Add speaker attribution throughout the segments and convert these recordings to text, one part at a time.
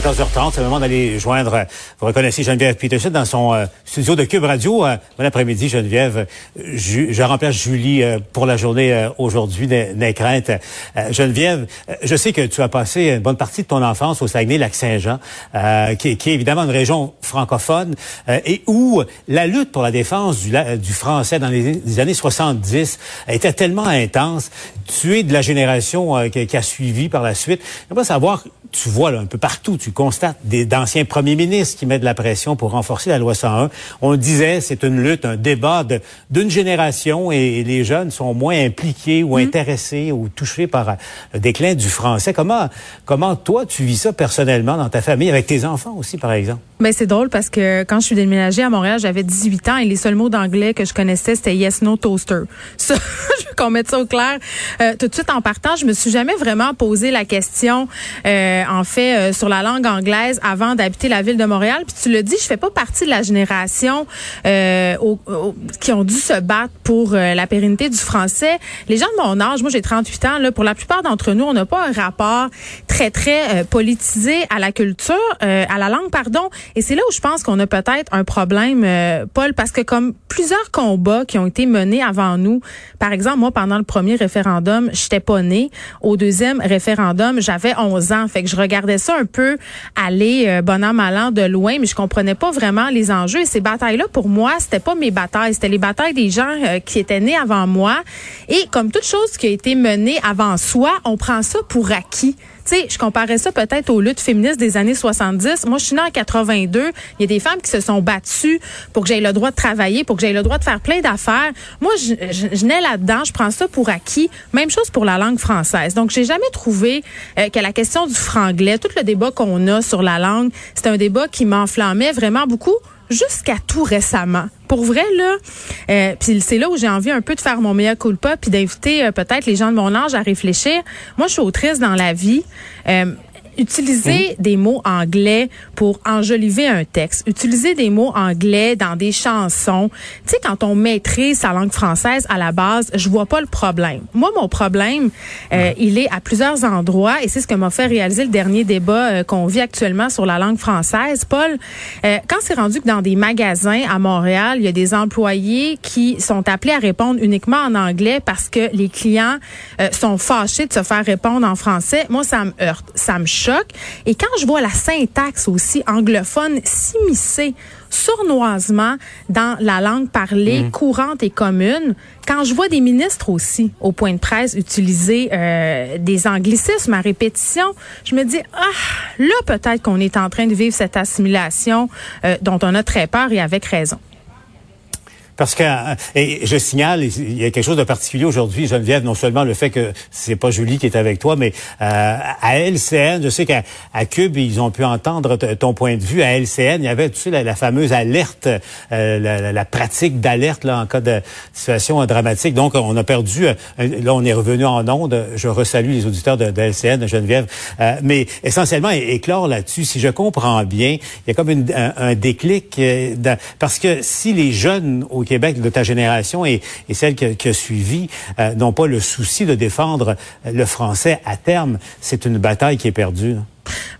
Speaker 1: 14h30, c'est le moment d'aller joindre, vous reconnaissez Geneviève Peterson dans son euh, studio de Cube Radio. Euh, bon après-midi, Geneviève. Ju- je remplace Julie euh, pour la journée euh, aujourd'hui, n'aie crainte. Euh, Geneviève, euh, je sais que tu as passé une bonne partie de ton enfance au Saguenay-Lac-Saint-Jean, qui, qui est évidemment une région francophone, et où la lutte pour la défense du, du français dans les, années 70 était tellement intense. Tu es de la génération qui, qui a suivi par la suite. J'aimerais savoir, tu vois là, un peu partout, tu constates des d'anciens premiers ministres qui mettent de la pression pour renforcer la loi 101. On le disait, c'est une lutte, un débat de- d'une génération et, et les jeunes sont moins impliqués ou intéressés ou touchés par euh, le déclin du français. Comment, comment toi tu vis ça personnellement dans ta famille, avec tes enfants aussi, par exemple?
Speaker 2: Ben c'est drôle parce que quand je suis déménagée à Montréal, j'avais 18 ans et les seuls mots d'anglais que je connaissais c'était yes no toaster. Ça, je veux qu'on mette ça au clair. Euh, tout de suite en partant, je me suis jamais vraiment posé la question euh, en fait euh, sur la langue anglaise avant d'habiter la ville de Montréal. Puis tu le dis, je fais pas partie de la génération euh, au- au- qui ont dû se battre pour euh, la pérennité du français. Les gens de mon âge, moi j'ai 38 ans, là, pour la plupart d'entre nous, on n'a pas un rapport très très euh, politisé à la culture, euh, à la langue, pardon. Et c'est là où je pense qu'on a peut-être un problème, euh, Paul, parce que comme plusieurs combats qui ont été menés avant nous, par exemple, moi pendant le premier référendum, j'étais pas née. Au deuxième référendum, j'avais 11 ans, fait que regardais ça un peu aller euh, bon an mal an de loin, mais je comprenais pas vraiment les enjeux. Et ces batailles-là, pour moi, c'était pas mes batailles, c'était les batailles des gens euh, qui étaient nés avant moi. Et comme toute chose qui a été menée avant soi, on prend ça pour acquis. Tu sais, je comparais ça peut-être aux luttes féministes des années 70. Moi, je suis née en 82. Il y a des femmes qui se sont battues pour que j'aie le droit de travailler, pour que j'aie le droit de faire plein d'affaires. Moi, je, je, je nais là-dedans. Je prends ça pour acquis. Même chose pour la langue française. Donc, j'ai jamais trouvé euh, que la question du franglais, tout le débat qu'on a sur la langue, c'est un débat qui m'enflammait vraiment beaucoup jusqu'à tout récemment. Pour vrai, là, euh, puis c'est là où j'ai envie un peu de faire mon meilleur culpa puis d'inviter euh, peut-être les gens de mon âge à réfléchir. Moi, je suis autrice dans la vie. Euh, utiliser des mots anglais pour enjoliver un texte, utiliser des mots anglais dans des chansons. Tu sais, quand on maîtrise sa langue française à la base, je vois pas le problème. Moi, mon problème, euh, il est à plusieurs endroits et c'est ce que m'a fait réaliser le dernier débat euh, qu'on vit actuellement sur la langue française. Paul, euh, quand c'est rendu que dans des magasins à Montréal, il y a des employés qui sont appelés à répondre uniquement en anglais parce que les clients euh, sont fâchés de se faire répondre en français, moi, ça me heurte, ça me choque. Et quand je vois la syntaxe aussi anglophone s'immiscer sournoisement dans la langue parlée courante et commune, quand je vois des ministres aussi au point de presse utiliser euh, des anglicismes à répétition, je me dis ah là peut-être qu'on est en train de vivre cette assimilation euh, dont on a très peur et avec raison.
Speaker 1: Parce que euh, et je signale, il y a quelque chose de particulier aujourd'hui, Geneviève, non seulement le fait que c'est pas Julie qui est avec toi, mais euh, à LCN, je sais qu'à Cube, ils ont pu entendre ton point de vue. À LCN, il y avait, tu sais, la, fameuse alerte, euh, la, pratique d'alerte là en cas de situation dramatique. Donc, on a perdu. euh, là, on est revenu en onde. Je resalue les auditeurs de, de LCN, Geneviève. Euh, mais essentiellement, éclore là-dessus. Si je comprends bien, il y a comme un, déclic parce que si les jeunes Québec de ta génération et, et celle qui, a suivi euh, n'ont pas le souci de défendre le français à terme, c'est une bataille qui est perdue.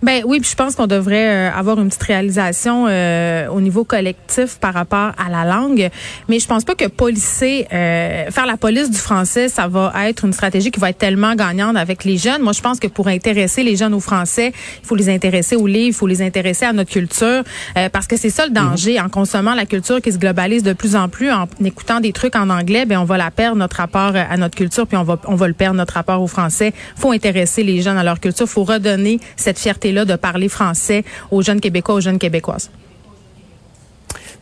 Speaker 2: Ben oui, puis je pense qu'on devrait euh, avoir une petite réalisation euh, au niveau collectif par rapport à la langue, mais je pense pas que policer, euh, faire la police du français, ça va être une stratégie qui va être tellement gagnante avec les jeunes. Moi, je pense que pour intéresser les jeunes au français, il faut les intéresser aux livres, il faut les intéresser à notre culture, euh, parce que c'est ça le danger en consommant la culture qui se globalise de plus en plus, en écoutant des trucs en anglais, ben on va la perdre notre rapport euh, à notre culture, puis on va on va le perdre notre rapport au français. Faut intéresser les jeunes à leur culture, faut redonner cette fierté-là de parler français aux jeunes Québécois, aux jeunes Québécoises.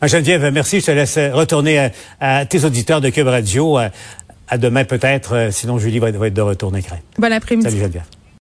Speaker 1: Ah, Geneviève, merci. Je te laisse retourner à, à tes auditeurs de Cube Radio. À, à demain peut-être, euh, sinon Julie va, va être de retour.
Speaker 2: Bon après-midi.
Speaker 1: Salut Geneviève.